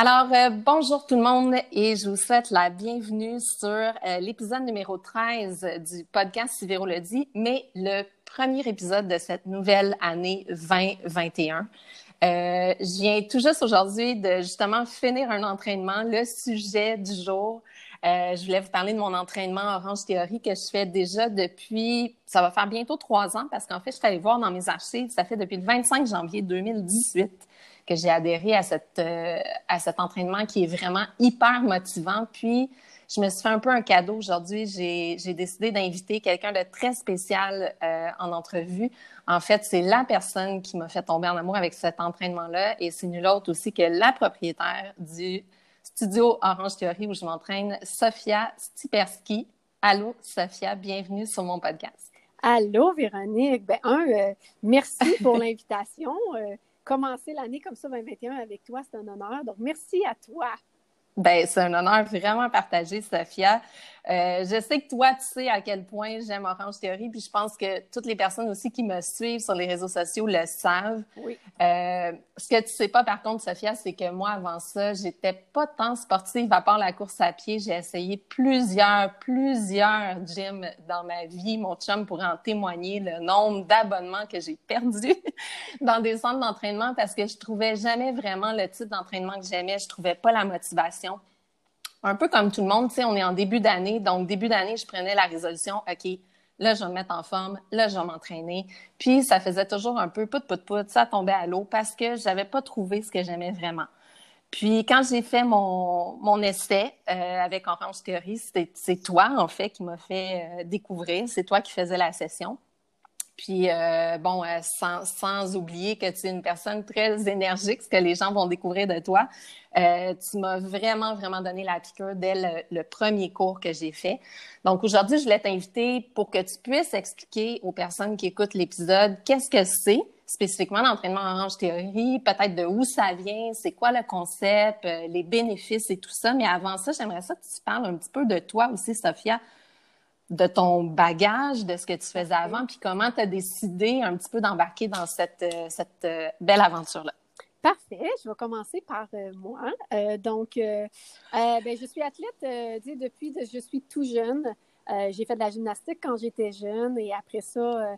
Alors, euh, bonjour tout le monde et je vous souhaite la bienvenue sur euh, l'épisode numéro 13 du podcast Si Véro le dit, mais le premier épisode de cette nouvelle année 2021. Euh, je viens tout juste aujourd'hui de justement finir un entraînement, le sujet du jour. Je voulais vous parler de mon entraînement Orange Théorie que je fais déjà depuis, ça va faire bientôt trois ans parce qu'en fait, je suis allée voir dans mes archives, ça fait depuis le 25 janvier 2018 que j'ai adhéré à, cette, euh, à cet entraînement qui est vraiment hyper motivant. Puis, je me suis fait un peu un cadeau aujourd'hui. J'ai décidé d'inviter quelqu'un de très spécial euh, en entrevue. En fait, c'est la personne qui m'a fait tomber en amour avec cet entraînement-là et c'est nul autre aussi que la propriétaire du studio Orange Theory où je m'entraîne, Sophia Stiperski. Allô, Sophia, bienvenue sur mon podcast. Allô, Véronique. Ben, un, euh, merci pour l'invitation commencer l'année comme ça, 2021, avec toi, c'est un honneur. Donc, merci à toi. Ben, c'est un honneur vraiment partagé, Sophia. Euh, je sais que toi, tu sais à quel point j'aime Orange Theory, puis je pense que toutes les personnes aussi qui me suivent sur les réseaux sociaux le savent. Oui. Euh, ce que tu sais pas, par contre, Sophia, c'est que moi, avant ça, j'étais pas tant sportive à part la course à pied. J'ai essayé plusieurs, plusieurs gyms dans ma vie. Mon chum pourrait en témoigner le nombre d'abonnements que j'ai perdus dans des centres d'entraînement parce que je trouvais jamais vraiment le type d'entraînement que j'aimais. Je trouvais pas la motivation un peu comme tout le monde, tu sais, on est en début d'année. Donc, début d'année, je prenais la résolution, OK, là, je vais me mettre en forme, là, je vais m'entraîner. Puis, ça faisait toujours un peu pout, pout, pout, ça tombait à l'eau parce que j'avais pas trouvé ce que j'aimais vraiment. Puis, quand j'ai fait mon, mon essai euh, avec Orange Theory, c'est toi, en fait, qui m'a fait euh, découvrir. C'est toi qui faisais la session. Puis, euh, bon, euh, sans, sans, oublier que tu es une personne très énergique, ce que les gens vont découvrir de toi. Euh, tu m'as vraiment, vraiment donné la piqûre dès le, premier cours que j'ai fait. Donc, aujourd'hui, je voulais t'inviter pour que tu puisses expliquer aux personnes qui écoutent l'épisode qu'est-ce que c'est spécifiquement l'entraînement Orange Théorie, peut-être de où ça vient, c'est quoi le concept, les bénéfices et tout ça. Mais avant ça, j'aimerais ça que tu parles un petit peu de toi aussi, Sophia de ton bagage, de ce que tu faisais avant, puis comment tu as décidé un petit peu d'embarquer dans cette, euh, cette euh, belle aventure-là? Parfait. Je vais commencer par euh, moi. donc, ben, je suis athlète depuis que je suis tout jeune. j'ai fait de la gymnastique quand j'étais jeune et après ça,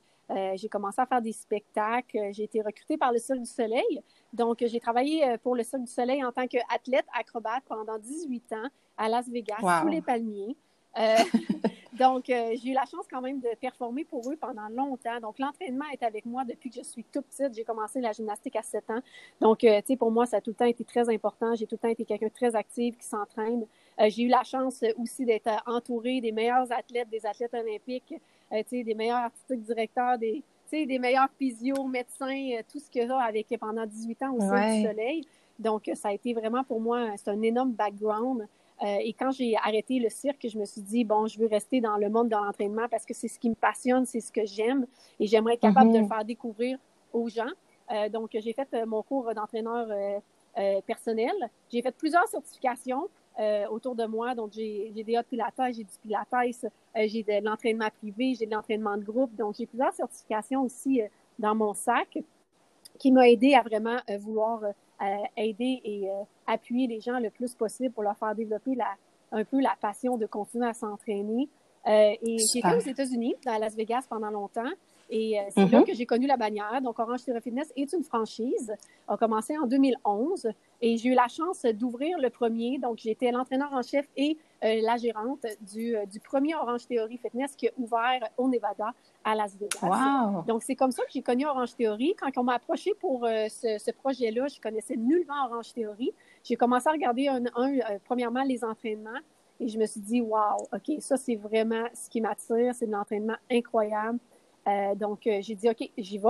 j'ai commencé à faire des spectacles. J'ai été recrutée par le Cirque du Soleil. Donc, j'ai travaillé pour le Cirque du Soleil en tant qu'athlète acrobate pendant 18 ans à Las Vegas, sous les palmiers. Euh, donc, euh, j'ai eu la chance quand même de performer pour eux pendant longtemps. Donc, l'entraînement est avec moi depuis que je suis toute petite. J'ai commencé la gymnastique à 7 ans. Donc, euh, tu sais, pour moi, ça a tout le temps été très important. J'ai tout le temps été quelqu'un de très actif qui s'entraîne. j'ai eu la chance aussi d'être entourée des meilleurs athlètes, des athlètes olympiques, tu sais, des meilleurs artistiques directeurs, des, des meilleurs physio, médecins, tout ce que a avec pendant 18 ans au sein du Soleil. Donc, ça a été vraiment pour moi, c'est un énorme background. Euh, et quand j'ai arrêté le cirque, je me suis dit, bon, je veux rester dans le monde de l'entraînement parce que c'est ce qui me passionne, c'est ce que j'aime et j'aimerais être capable de le mhm. faire découvrir aux gens. Euh, donc, j'ai fait euh, mon cours d'entraîneur personnel. J'ai fait plusieurs certifications autour de moi. Donc, j'ai des hauts pilates, j'ai du pilates, j'ai de l'entraînement privé, j'ai de l'entraînement de groupe. Donc, j'ai plusieurs certifications aussi dans mon sac qui m'ont aidé à vraiment vouloir aider et euh, appuyer les gens le plus possible pour leur faire développer la, un peu la passion de continuer à s'entraîner. Euh, et j'ai été aux États-Unis, à Las Vegas, pendant longtemps. Et euh, c'est là mhm. que j'ai connu la bannière. Donc, Orange Theory Fitness est une franchise. A commencé en 2011 et j'ai eu la chance d'ouvrir le premier. Donc, j'étais l'entraîneur en chef et euh, la gérante du, euh, du, premier Orange Theory Fitness qui a ouvert au Nevada à Las Vegas. Wow. Donc, c'est comme ça que j'ai connu Orange Theory. Quand on m'a approché pour ce, ce projet-là, je connaissais nullement Orange Theory. J'ai commencé à regarder, un, premièrement, les entraînements. Et je me suis dit, wow, OK, ça, c'est vraiment ce qui m'attire. C'est de l'entraînement incroyable. Euh, donc, euh, j'ai dit, OK, j'y vais.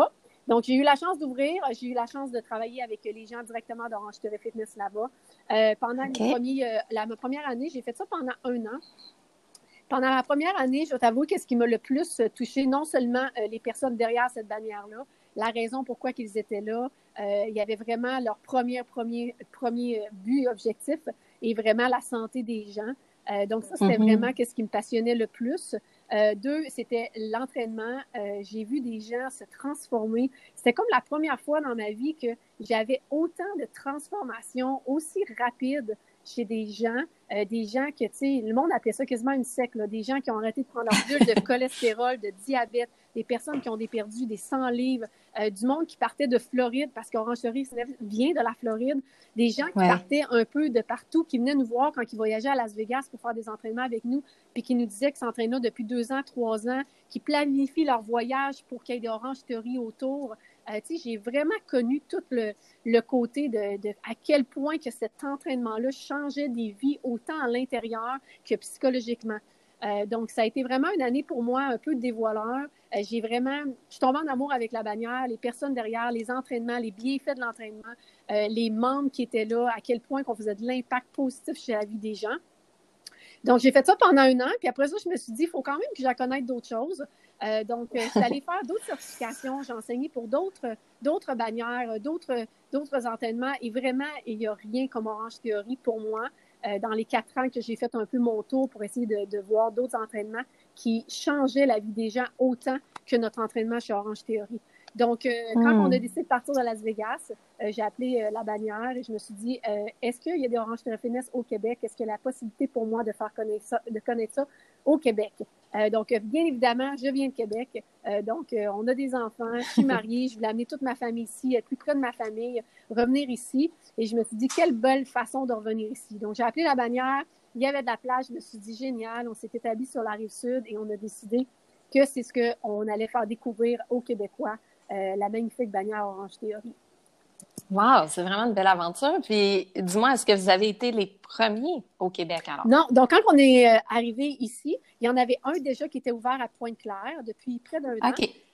Donc, j'ai eu la chance d'ouvrir. J'ai eu la chance de travailler avec les gens directement d'Orange TV Fitness là-bas. Euh, pendant la, ma première année, j'ai fait ça pendant un an. Pendant la première année, je vais t'avouer que ce qui m'a le plus touché, non seulement les personnes derrière cette bannière-là, la raison pourquoi ils étaient là, il y avait vraiment leur premier, premier, premier but, objectif, et vraiment la santé des gens. donc, ça, c'était mm-hmm. vraiment ce qui me passionnait le plus. Euh, deux, c'était l'entraînement. Euh, j'ai vu des gens se transformer. C'était comme la première fois dans ma vie que j'avais autant de transformations aussi rapides chez des gens, euh, des gens que, tu sais, le monde appelait ça quasiment une secte, des gens qui ont arrêté de prendre leur bulle de cholestérol, de diabète, des personnes qui ont perdu des 100 livres, euh, du monde qui partait de Floride, parce qu'Orangerie vient de la Floride, des gens qui partaient un peu de partout, qui venaient nous voir quand ils voyageaient à Las Vegas pour faire des entraînements avec nous, puis qui nous disaient qu'ils s'entraînaient depuis deux ans, trois ans, qui planifient leur voyage pour qu'il y ait des orangeries autour. Euh, j'ai vraiment connu tout le, le côté de, de, à quel point que cet entraînement-là changeait des vies autant à l'intérieur que psychologiquement. Euh, donc, ça a été vraiment une année pour moi un peu dévoileur. Euh, j'ai vraiment, je suis tombée en amour avec la bannière, les personnes derrière, les entraînements, les bienfaits de l'entraînement, les membres qui étaient là, à quel point qu'on faisait de l'impact positif chez la vie des gens. Donc, j'ai fait ça pendant un an, puis après ça, je me suis dit, il faut quand même que je connaisse d'autres choses. Euh, donc, je suis allée faire d'autres certifications, j'ai enseigné pour d'autres, d'autres bannières, d'autres, d'autres entraînements, et vraiment, il n'y a rien comme Orange Théorie pour moi. Euh, dans les quatre ans que j'ai fait un peu mon tour pour essayer de, de voir d'autres entraînements qui changeaient la vie des gens autant que notre entraînement chez Orange Théorie. Donc, euh, quand on a hmm. décidé de partir de Las Vegas, euh, j'ai appelé la bannière et je me suis dit, est-ce qu'il y a des Orange Théorie au Québec? Est-ce qu'il y a la possibilité pour moi de faire connaître ça, de connaître ça au Québec? Euh, donc, bien évidemment, je viens de Québec. Euh, donc, euh, on a des enfants. Je suis mariée. Je voulais amener toute ma famille ici, être plus près de ma famille, revenir ici. Et je me suis dit, quelle belle façon de revenir ici. Donc, j'ai appelé la bannière. Il y avait de la plage. Je me suis dit, génial. On s'est établi sur la rive sud et on a décidé que c'est ce qu'on allait faire découvrir aux Québécois, la magnifique bannière Orange Théorie. Wow, c'est vraiment une belle aventure. Puis, dis-moi, est-ce que vous avez été les premiers au Québec alors? Non, donc quand on est euh, arrivé ici, il y en avait un déjà qui était ouvert à Pointe-Claire depuis près d'un an.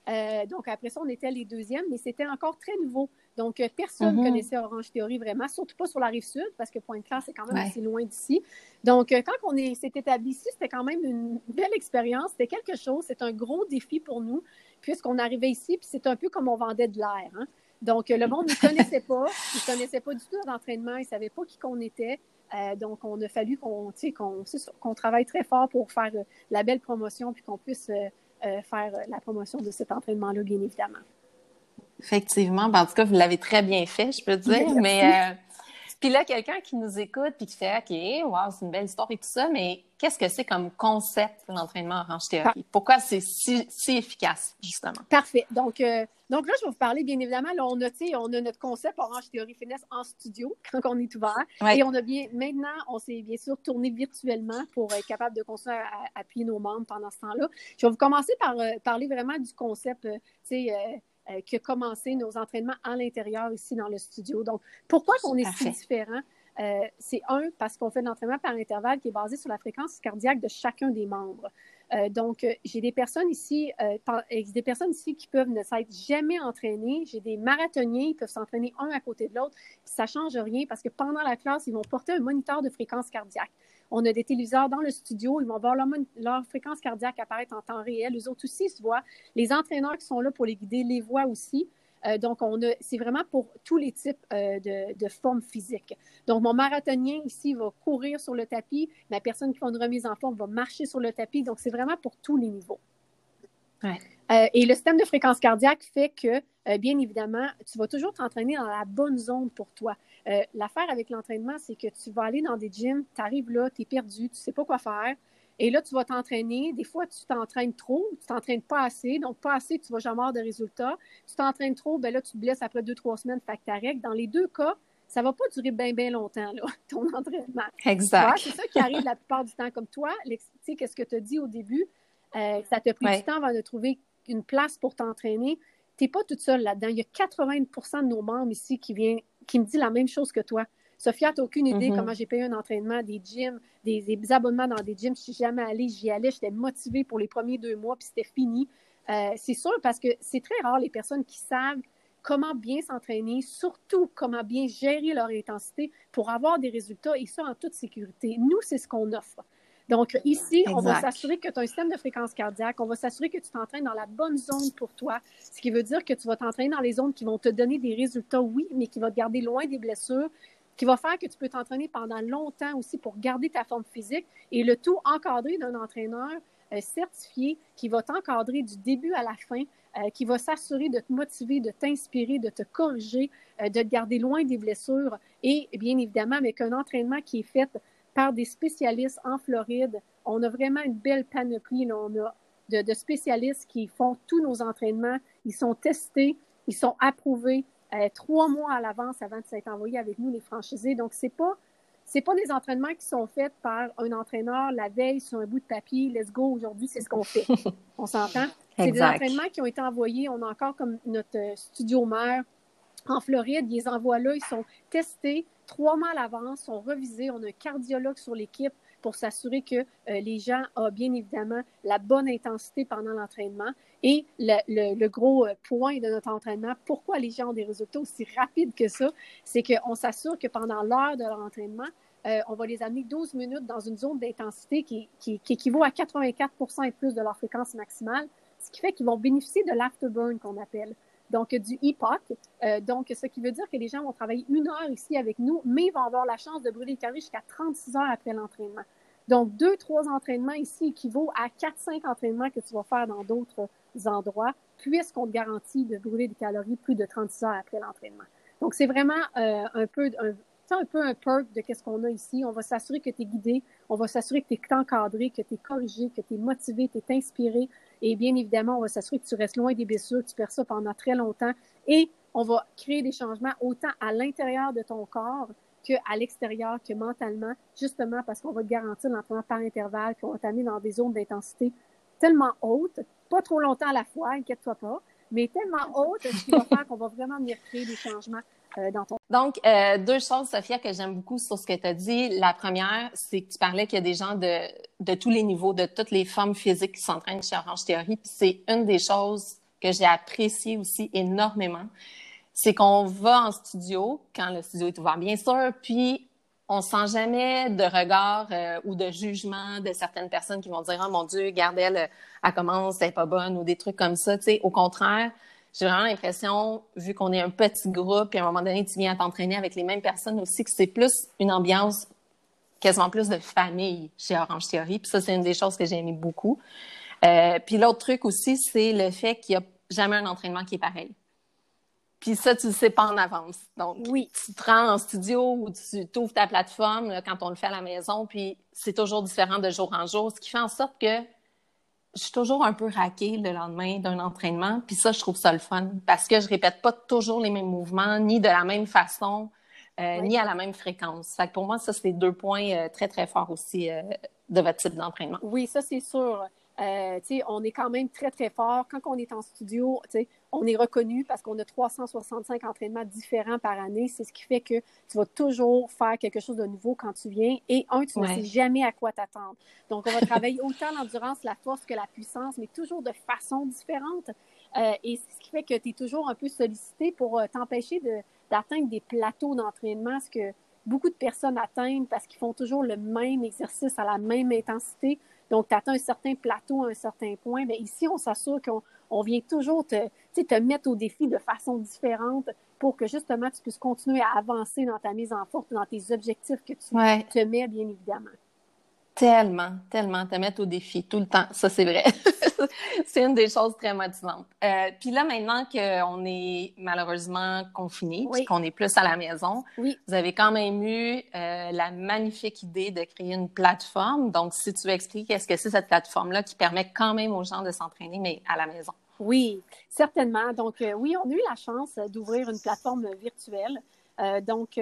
Euh, donc après ça, on était les deuxièmes, mais c'était encore très nouveau. Donc euh, personne ne mm-hmm. connaissait Orange Théorie vraiment, surtout pas sur la rive sud, parce que Pointe-Claire, c'est quand même assez loin d'ici. Donc quand on s'est établi ici, c'était quand même une belle expérience. C'était quelque chose, c'est un gros défi pour nous, puisqu'on arrivait ici, puis c'est un peu comme on vendait de l'air. Hein? Donc, le monde ne connaissait pas. Ils ne connaissaient pas du tout d'entraînement. Ils ne savaient pas qui qu'on était. Euh, donc, on a fallu qu'on qu'on travaille très fort pour faire euh, la belle promotion puis qu'on puisse euh, faire la promotion de cet entraînement-là, bien évidemment. Effectivement. Ben, en tout cas, vous l'avez très bien fait, je peux dire. Mais puis là, quelqu'un qui nous écoute puis qui fait OK, wow, c'est une belle histoire et tout ça, mais qu'est-ce que c'est comme concept l'entraînement Orange Théorie? Pourquoi c'est si, efficace, justement? Parfait. Donc, euh, donc là, je vais vous parler, bien évidemment, là, on a, on a notre concept Orange Théorie Finesse en studio quand on est ouvert. Et on a bien, maintenant, on s'est bien sûr tourné virtuellement pour être capable de continuer à, appuyer nos membres pendant ce temps-là. Je vais vous commencer par euh, parler vraiment du concept, euh, tu sais, euh, qui a commencé nos entraînements à l'intérieur ici dans le studio. Donc, pourquoi on est si différent? Euh, c'est un, parce qu'on fait de l'entraînement par intervalle qui est basé sur la fréquence cardiaque de chacun des membres. Euh, donc, j'ai des personnes ici, des personnes ici qui peuvent ne s'être jamais entraînées. J'ai des marathoniens, ils peuvent s'entraîner un à côté de l'autre. Ça ne change rien parce que pendant la classe, ils vont porter un moniteur de fréquence cardiaque. On a des téléviseurs dans le studio, ils vont voir leur, fréquence cardiaque apparaître en temps réel. Les autres aussi se voient. Les entraîneurs qui sont là pour les guider les voient aussi. Euh, donc, on c'est vraiment pour tous les types euh, de, formes physiques. Donc, mon marathonien ici va courir sur le tapis. Ma personne qui fait une remise en forme va marcher sur le tapis. Donc, c'est vraiment pour tous les niveaux. Euh, et le système de fréquence cardiaque fait que, bien évidemment, tu vas toujours t'entraîner dans la bonne zone pour toi. Euh, l'affaire avec l'entraînement, c'est que tu vas aller dans des gyms, tu arrives là, tu es perdu, tu ne sais pas quoi faire. Et là, tu vas t'entraîner. Des fois, tu t'entraînes trop, tu t'entraînes pas assez. Donc, pas assez, tu vas jamais avoir de résultats. Tu t'entraînes trop, ben là, tu te blesses après deux, trois semaines, fait que Dans les deux cas, ça va pas durer bien, bien longtemps, là, ton entraînement. Exact. C'est ça qui arrive la plupart du temps. Comme toi, tu sais, qu'est-ce que tu as dit au début? Euh, ça t'a pris du temps avant de trouver une place pour t'entraîner. Tu n'es pas toute seule là-dedans. Il y a 80% de nos membres ici qui viennent qui me dit la même chose que toi. Sophia, tu n'as aucune idée mm-hmm. comment j'ai payé un entraînement, des gyms, des, abonnements dans des gyms. Je suis jamais allée, j'y allais, j'étais motivée pour les premiers deux mois, puis c'était fini. Euh, c'est sûr parce que c'est très rare les personnes qui savent comment bien s'entraîner, surtout comment bien gérer leur intensité pour avoir des résultats et ça en toute sécurité. Nous, c'est ce qu'on offre. Donc, ici, on va s'assurer que tu as un système de fréquence cardiaque, on va s'assurer que tu t'entraînes dans la bonne zone pour toi, ce qui veut dire que tu vas t'entraîner dans les zones qui vont te donner des résultats, oui, mais qui vont te garder loin des blessures, qui va faire que tu peux t'entraîner pendant longtemps aussi pour garder ta forme physique et le tout encadré d'un entraîneur certifié qui va t'encadrer du début à la fin, qui va s'assurer de te motiver, de t'inspirer, de te corriger, de te garder loin des blessures et bien évidemment avec un entraînement qui est fait par des spécialistes en Floride. On a vraiment une belle panoplie. On a de, spécialistes qui font tous nos entraînements. Ils sont testés, ils sont approuvés euh, trois mois à l'avance avant de s'être envoyés avec nous, les franchisés. Donc, c'est pas c'est pas des entraînements qui sont faits par un entraîneur la veille sur un bout de papier. Let's go, aujourd'hui, c'est ce qu'on fait. On s'entend? C'est des entraînements qui ont été envoyés. On a encore comme notre studio mère en Floride. Ils les envoient là. Ils sont testés trois mois à l'avance, sont revisés. On a un cardiologue sur l'équipe pour s'assurer que euh, les gens ont bien évidemment la bonne intensité pendant l'entraînement. Et le, gros euh, point de notre entraînement, pourquoi les gens ont des résultats aussi rapides que ça, c'est qu'on s'assure que pendant l'heure de leur entraînement, euh, on va les amener 12 minutes dans une zone d'intensité qui, qui, équivaut à 84% et plus de leur fréquence maximale, ce qui fait qu'ils vont bénéficier de l'afterburn qu'on appelle donc du EPOC. donc, ce qui veut dire que les gens vont travailler une heure ici avec nous, mais vont avoir la chance de brûler les calories jusqu'à 36 heures après l'entraînement. Donc, deux, trois entraînements ici équivaut à quatre, cinq entraînements que tu vas faire dans d'autres endroits, puisqu'on te garantit de brûler des calories plus de 36 heures après l'entraînement. Donc, c'est vraiment euh, un peu un peu un perk de qu'est-ce qu'on a ici. On va s'assurer que tu es guidé, on va s'assurer que tu es encadré, que tu es corrigé, que tu es motivé, tu es inspiré. Et bien évidemment, on va s'assurer que tu restes loin des blessures, que tu perds ça pendant très longtemps. Et on va créer des changements autant à l'intérieur de ton corps qu'à l'extérieur, que mentalement, justement parce qu'on va te garantir l'entraînement par intervalle, qu'on va t'amener dans des zones d'intensité tellement hautes, pas trop longtemps à la fois, inquiète-toi pas, mais tellement hautes, ce qui va faire qu'on va vraiment venir créer des changements euh. Donc, euh, deux choses, Sophia, que j'aime beaucoup sur ce que tu as dit. La première, c'est que tu parlais qu'il y a des gens de, tous les niveaux, de toutes les formes physiques qui s'entraînent chez Orange Théorie. Puis c'est une des choses que j'ai appréciées aussi énormément c'est qu'on va en studio quand le studio est ouvert, bien sûr, puis on sent jamais de regard euh, ou de jugement de certaines personnes qui vont dire oh mon Dieu, garde elle, elle commence, elle est pas bonne ou des trucs comme ça. Tu sais, au contraire, j'ai vraiment l'impression, vu qu'on est un petit groupe, et à un moment donné tu viens à t'entraîner avec les mêmes personnes aussi, que c'est plus une ambiance quasiment plus de famille chez Orange Theory. Puis ça, c'est une des choses que j'ai aimé beaucoup. Euh, puis l'autre truc aussi, c'est le fait qu'il n'y a jamais un entraînement qui est pareil. Puis ça, tu le sais pas en avance. Donc, oui. tu te rends en studio ou tu ouvres ta plateforme quand on le fait à la maison, puis c'est toujours différent de jour en jour, ce qui fait en sorte que je suis toujours un peu raquée le lendemain d'un entraînement. Puis ça, je trouve ça le fun parce que je répète pas toujours les mêmes mouvements, ni de la même façon, euh, ni à la même fréquence. Fait que pour moi, ça, c'est deux points euh, très, très forts aussi euh, de votre type d'entraînement. Oui, ça, c'est sûr. Euh, on est quand même très, très fort. Quand on est en studio, on est reconnu parce qu'on a 365 entraînements différents par année. C'est ce qui fait que tu vas toujours faire quelque chose de nouveau quand tu viens. Et un, tu ne sais jamais à quoi t'attendre. Donc, on va travailler autant l'endurance, la force que la puissance, mais toujours de façon différente. Euh, et c'est ce qui fait que tu es toujours un peu sollicité pour euh, t'empêcher d'atteindre des plateaux d'entraînement, ce que beaucoup de personnes atteignent parce qu'ils font toujours le même exercice à la même intensité donc, tu atteins un certain plateau à un certain point. Mais ici, on s'assure qu'on vient toujours te, te mettre au défi de façon différente pour que justement tu puisses continuer à avancer dans ta mise en force, dans tes objectifs que tu te mets, bien évidemment. Tellement, tellement, te mettre au défi tout le temps. Ça, c'est vrai. c'est une des choses très motivantes. Euh, puis là, maintenant qu'on est malheureusement confiné, qu'on est plus à la maison, vous avez quand même eu euh, la magnifique idée de créer une plateforme. Donc, si tu veux expliquer qu'est-ce que c'est cette plateforme-là qui permet quand même aux gens de s'entraîner, mais à la maison? Oui, certainement. Donc, euh, oui, on a eu la chance d'ouvrir une plateforme virtuelle. donc,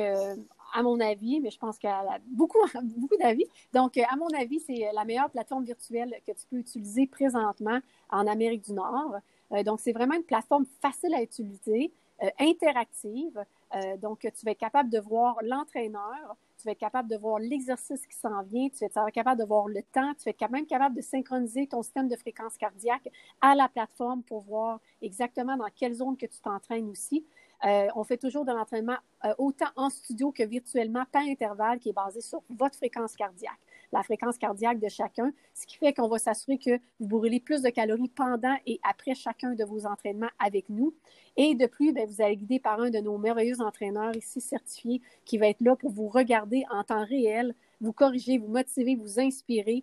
à mon avis, mais je pense qu'il y a beaucoup, beaucoup d'avis. Donc, euh, à mon avis, c'est la meilleure plateforme virtuelle que tu peux utiliser présentement en Amérique du Nord. Euh, donc, c'est vraiment une plateforme facile à utiliser, euh, interactive. donc, tu vas être capable de voir l'entraîneur, tu vas être capable de voir l'exercice qui s'en vient, tu vas être capable de voir le temps, tu vas être même capable de synchroniser ton système de fréquence cardiaque à la plateforme pour voir exactement dans quelle zone que tu t'entraînes aussi. Euh, on fait toujours de l'entraînement euh, autant en studio que virtuellement par intervalle qui est basé sur votre fréquence cardiaque, la fréquence cardiaque de chacun, ce qui fait qu'on va s'assurer que vous brûlez plus de calories pendant et après chacun de vos entraînements avec nous. Et de plus, ben, vous allez guider par un de nos merveilleux entraîneurs ici certifiés qui va être là pour vous regarder en temps réel, vous corriger, vous motiver, vous inspirer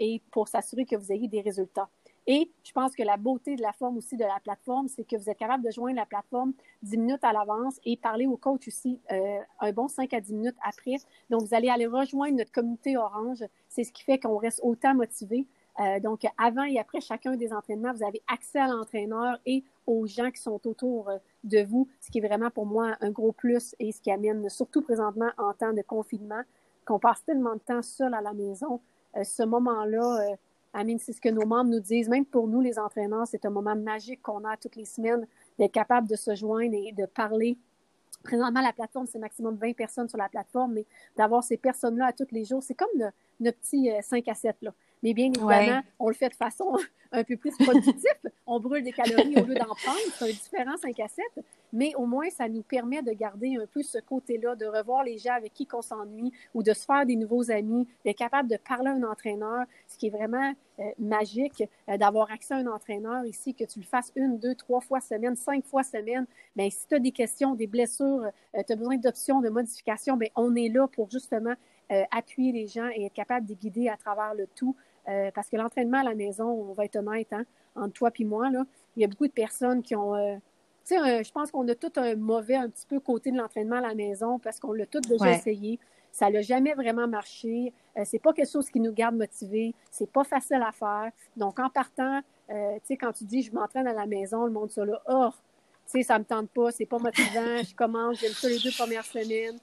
et pour s'assurer que vous ayez des résultats. Et je pense que la beauté de la forme aussi de la plateforme, c'est que vous êtes capable de joindre la plateforme 10 minutes à l'avance et parler au coach aussi euh, un bon 5 à 10 minutes après. Donc, vous allez aller rejoindre notre communauté orange. C'est ce qui fait qu'on reste autant motivé. Euh, donc, avant et après chacun des entraînements, vous avez accès à l'entraîneur et aux gens qui sont autour euh, de vous, ce qui est vraiment pour moi un gros plus et ce qui amène, surtout présentement en temps de confinement, qu'on passe tellement de temps seul à la maison. ce moment-là, Amine, c'est ce que nos membres nous disent. Même pour nous, les entraîneurs, c'est un moment magique qu'on a toutes les semaines d'être capable de se joindre et de parler. Présentement, la plateforme, c'est maximum 20 personnes sur la plateforme, mais d'avoir ces personnes-là à tous les jours, c'est comme nos, petits 5 euh, à 7. Là. Mais bien évidemment, on le fait de façon un peu plus productive. on brûle des calories au lieu d'en prendre. C'est un différent 5 à 7. Mais au moins, ça nous permet de garder un peu ce côté-là, de revoir les gens avec qui on s'ennuie ou de se faire des nouveaux amis, d'être capable de parler à un entraîneur, ce qui est vraiment euh, magique euh, d'avoir accès à un entraîneur ici, que tu le fasses une, deux, trois fois semaine, cinq fois semaine. Bien, si tu as des questions, des blessures, euh, tu as besoin d'options, de modifications, bien, on est là pour justement appuyer les gens et être capable de guider à travers le tout. Euh, parce que l'entraînement à la maison, on va être honnête, hein, entre toi et moi, là, il y a beaucoup de personnes qui ont. Euh, tu sais, je pense qu'on a tout un mauvais, un petit peu côté de l'entraînement à la maison parce qu'on l'a tout déjà essayé. Ça n'a jamais vraiment marché. Euh, c'est pas quelque chose qui nous garde motivés. C'est pas facile à faire. Donc, en partant, tu sais, quand tu dis je m'entraîne à la maison, le monde ça là, oh, tu sais, ça me tente pas, c'est pas motivant, je commence, j'aime ça les deux premières semaines.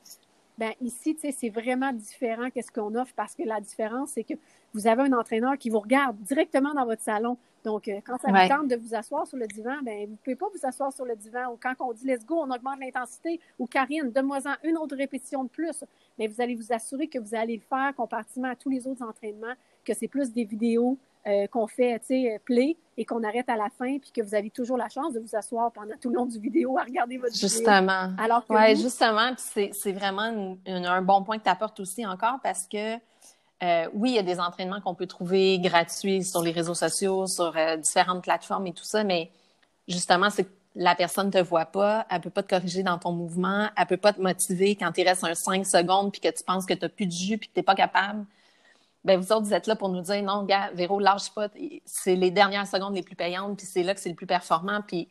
Ben ici, tu sais, c'est vraiment différent qu'est-ce qu'on offre parce que la différence, c'est que vous avez un entraîneur qui vous regarde directement dans votre salon. Donc, euh, quand ça vous tente de vous asseoir sur le divan, ben vous ne pouvez pas vous asseoir sur le divan. Ou quand on dit let's go, on augmente l'intensité. Ou Karine, donne-moi-en une autre répétition de plus. Mais vous allez vous assurer que vous allez le faire comparativement à tous les autres entraînements, que c'est plus des vidéos euh, qu'on fait, tu sais, euh, play et qu'on arrête à la fin, puis que vous avez toujours la chance de vous asseoir pendant tout le long du vidéo à regarder votre justement. vidéo. Alors que justement, c'est vraiment un bon point que tu apportes aussi encore parce que euh, oui, il y a des entraînements qu'on peut trouver gratuits sur les réseaux sociaux, sur euh, différentes plateformes et tout ça, mais justement, c'est que la personne ne te voit pas, elle peut pas te corriger dans ton mouvement, elle peut pas te motiver quand il reste un 5 secondes puis que tu penses que tu n'as plus de jus puis que tu n'es pas capable. Ben, vous autres, vous êtes là pour nous dire non, gars, Véro, lâche pas, c'est les dernières secondes les plus payantes, puis c'est là que c'est le plus performant, puis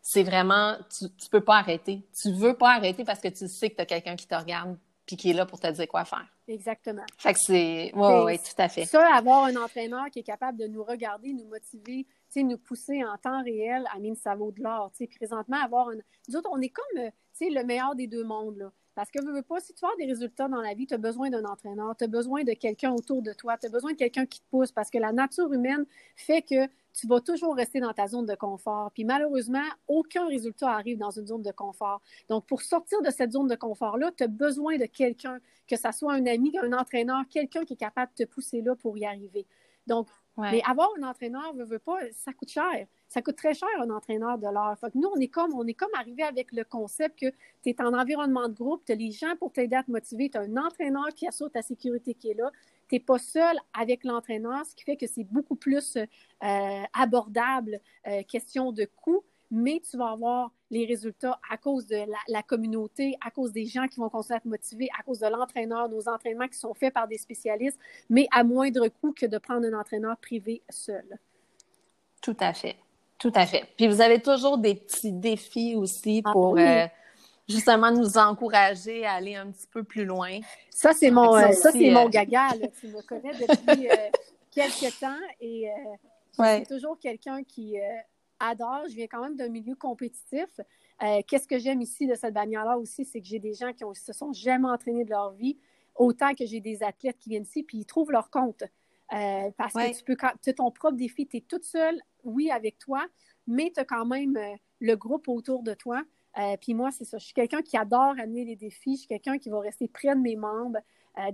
c'est vraiment, tu, tu peux pas arrêter. Tu veux pas arrêter parce que tu sais que tu as quelqu'un qui te regarde, puis qui est là pour te dire quoi faire. Exactement. Fait que c'est. Oui, oui, tout à fait. Ça, avoir un entraîneur qui est capable de nous regarder, nous motiver, nous pousser en temps réel, Amine, ça vaut de l'or. Présentement, avoir un. Nous autres, on est comme euh, le meilleur des deux mondes. Là. Parce que, pas, si tu veux avoir des résultats dans la vie, tu as besoin d'un entraîneur, tu as besoin de quelqu'un autour de toi, tu as besoin de quelqu'un qui te pousse parce que la nature humaine fait que tu vas toujours rester dans ta zone de confort. Puis malheureusement, aucun résultat arrive dans une zone de confort. Donc, pour sortir de cette zone de confort-là, tu as besoin de quelqu'un, que ce soit un ami, un entraîneur, quelqu'un qui est capable de te pousser là pour y arriver. Donc, mais avoir un entraîneur, veut, veut pas, ça coûte cher. Ça coûte très cher un entraîneur de l'heure. Fait que nous, on est comme, on est comme arrivé avec le concept que tu es en environnement de groupe, tu as les gens pour t'aider à te motiver, tu as un entraîneur qui assure ta sécurité qui est là. Tu n'es pas seul avec l'entraîneur, ce qui fait que c'est beaucoup plus euh, abordable, euh, question de coût, mais tu vas avoir les résultats à cause de la, communauté, à cause des gens qui vont continuer à te motiver, à cause de l'entraîneur, nos entraînements qui sont faits par des spécialistes, mais à moindre coût que de prendre un entraîneur privé seul. Tout à fait. Tout à fait. Puis vous avez toujours des petits défis aussi ah pour euh, justement nous encourager à aller un petit peu plus loin. Ça, c'est mon, ça, c'est mon gaga. Tu me connais depuis quelques temps et c'est toujours quelqu'un qui adore. Je viens quand même d'un milieu compétitif. Euh, qu'est-ce que j'aime ici de cette bannière-là aussi, c'est que j'ai des gens qui ne se sont jamais entraînés de leur vie, autant que j'ai des athlètes qui viennent ici, puis ils trouvent leur compte. Euh, parce que tu peux, tu as ton propre défi, tu es toute seule, oui, avec toi, mais tu as quand même euh, le groupe autour de toi. puis moi, c'est ça. Je suis quelqu'un qui adore amener les défis. Je suis quelqu'un qui va rester près de mes membres.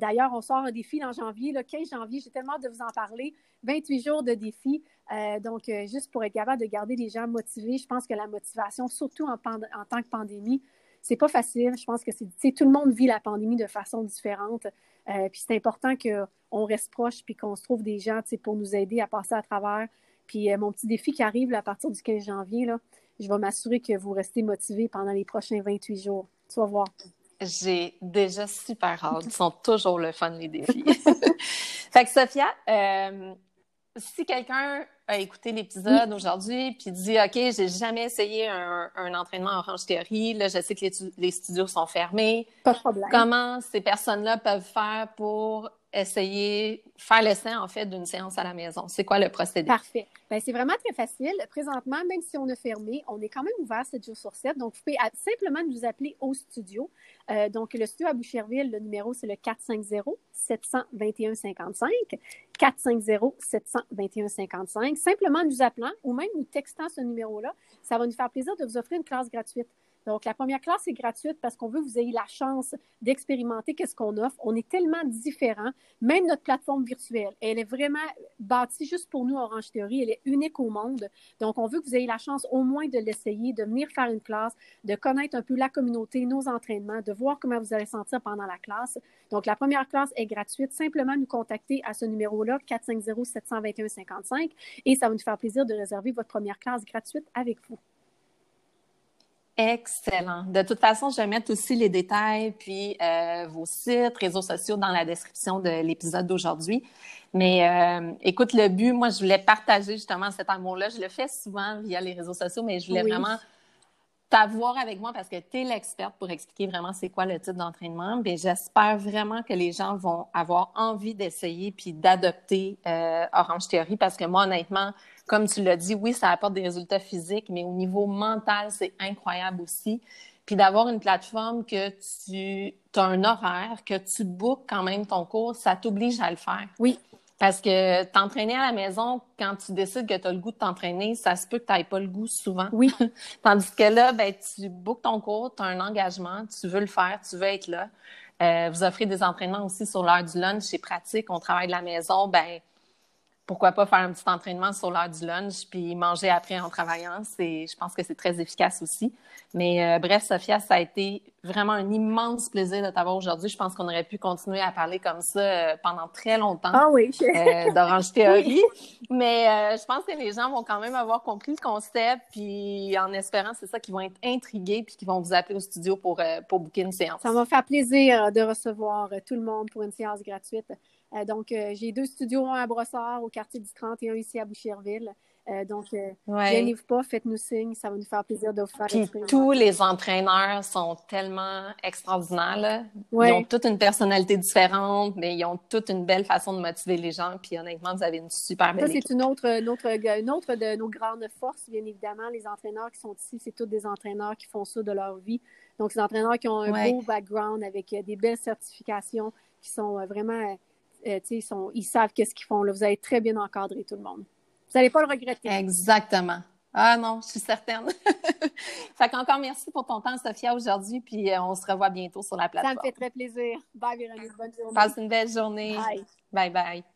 D'ailleurs, on sort un défi en janvier, le 15 janvier. J'ai tellement hâte de vous en parler. 28 jours de défi. Euh, donc, euh, juste pour être capable de garder les gens motivés, je pense que la motivation, surtout en, tant que pandémie, c'est pas facile. Je pense que c'est, tout le monde vit la pandémie de façon différente. Euh, puis c'est important qu'on reste proche puis qu'on se trouve des gens pour nous aider à passer à travers. Puis mon petit défi qui arrive à partir du 15 janvier, là, je vais m'assurer que vous restez motivés pendant les prochains 28 jours. Tu vas voir. J'ai déjà super hâte. Ils sont toujours le fun, les défis. Fait que Sophia, euh, si quelqu'un a écouté l'épisode aujourd'hui puis dit OK, j'ai jamais essayé un, entraînement en Orange Théorie, là je sais que les, studios sont fermés. Pas de problème. Comment ces personnes-là peuvent faire pour essayer, faire l'essai, en fait, d'une séance à la maison? C'est quoi le procédé? Parfait. Bien, c'est vraiment très facile. Présentement, même si on a fermé, on est quand même ouvert 7 jours sur 7. Donc, vous pouvez simplement nous appeler au studio. Euh, donc, le studio à Boucherville, le numéro, c'est le 450-721-55. 450-721-55. Simplement nous appelant ou même nous textant ce numéro-là, ça va nous faire plaisir de vous offrir une classe gratuite. Donc, la première classe est gratuite parce qu'on veut que vous ayez la chance d'expérimenter qu'est-ce qu'on offre. On est tellement différents. Même notre plateforme virtuelle, elle est vraiment bâtie juste pour nous, Orange Theory. Elle est unique au monde. Donc, on veut que vous ayez la chance au moins de l'essayer, de venir faire une classe, de connaître un peu la communauté, nos entraînements, de voir comment vous allez sentir pendant la classe. Donc, la première classe est gratuite. Simplement nous contacter à ce numéro-là, 450-721-55, et ça va nous faire plaisir de réserver votre première classe gratuite avec vous. Excellent. De toute façon, je vais mettre aussi les détails puis euh, vos sites, réseaux sociaux dans la description de l'épisode d'aujourd'hui. Mais euh, écoute, le but, moi, je voulais partager justement cet amour-là. Je le fais souvent via les réseaux sociaux, mais je voulais vraiment t'avoir avec moi parce que tu es l'experte pour expliquer vraiment c'est quoi le type d'entraînement. Mais j'espère vraiment que les gens vont avoir envie d'essayer puis d'adopter euh, Orange Theory parce que moi, honnêtement, comme tu l'as dit, oui, ça apporte des résultats physiques, mais au niveau mental, c'est incroyable aussi. Puis d'avoir une plateforme que tu as un horaire, que tu bookes quand même ton cours, ça t'oblige à le faire. Oui. Parce que t'entraîner à la maison, quand tu décides que tu as le goût de t'entraîner, ça se peut que tu n'aies pas le goût souvent. Oui. Tandis que là, ben, tu bookes ton cours, tu as un engagement, tu veux le faire, tu veux être là. Euh, vous offrez des entraînements aussi sur l'heure du lunch, c'est pratique, on travaille de la maison, ben pourquoi pas faire un petit entraînement sur l'heure du lunch puis manger après en travaillant. C'est, je pense que c'est très efficace aussi. Mais euh, bref, Sophia, ça a été vraiment un immense plaisir de t'avoir aujourd'hui. Je pense qu'on aurait pu continuer à parler comme ça euh, pendant très longtemps ah oui. euh, d'Orange Théorie. Mais euh, je pense que les gens vont quand même avoir compris le concept puis en espérant, c'est ça, qu'ils vont être intrigués puis qu'ils vont vous appeler au studio pour, pour booker une séance. Ça m'a fait plaisir de recevoir tout le monde pour une séance gratuite. Euh, donc, euh, j'ai deux studios, un à Brossard, au quartier du 30 et un ici à Boucherville. Euh, donc, ouais. vous pas, faites-nous signe, ça va nous faire plaisir de vous faire Puis tous les entraîneurs sont tellement extraordinaires. Ils ont toute une personnalité différente, mais ils ont toute une belle façon de motiver les gens. Puis honnêtement, vous avez une super belle Ça, c'est une autre, une, autre, une autre de nos grandes forces, bien évidemment. Les entraîneurs qui sont ici, c'est tous des entraîneurs qui font ça de leur vie. Donc, des entraîneurs qui ont un beau background avec des belles certifications, qui sont vraiment euh, ils, sont, ils savent qu'est-ce qu'ils font. Là. Vous allez très bien encadrer tout le monde. Vous n'allez pas le regretter. Exactement. Ah non, je suis certaine. fait qu'encore merci pour ton temps, Sophia, aujourd'hui, puis euh, on se revoit bientôt sur la plateforme. Ça me fait très plaisir. Bye, Véronique. Bonne journée. Passe une belle journée. Bye. Bye, bye.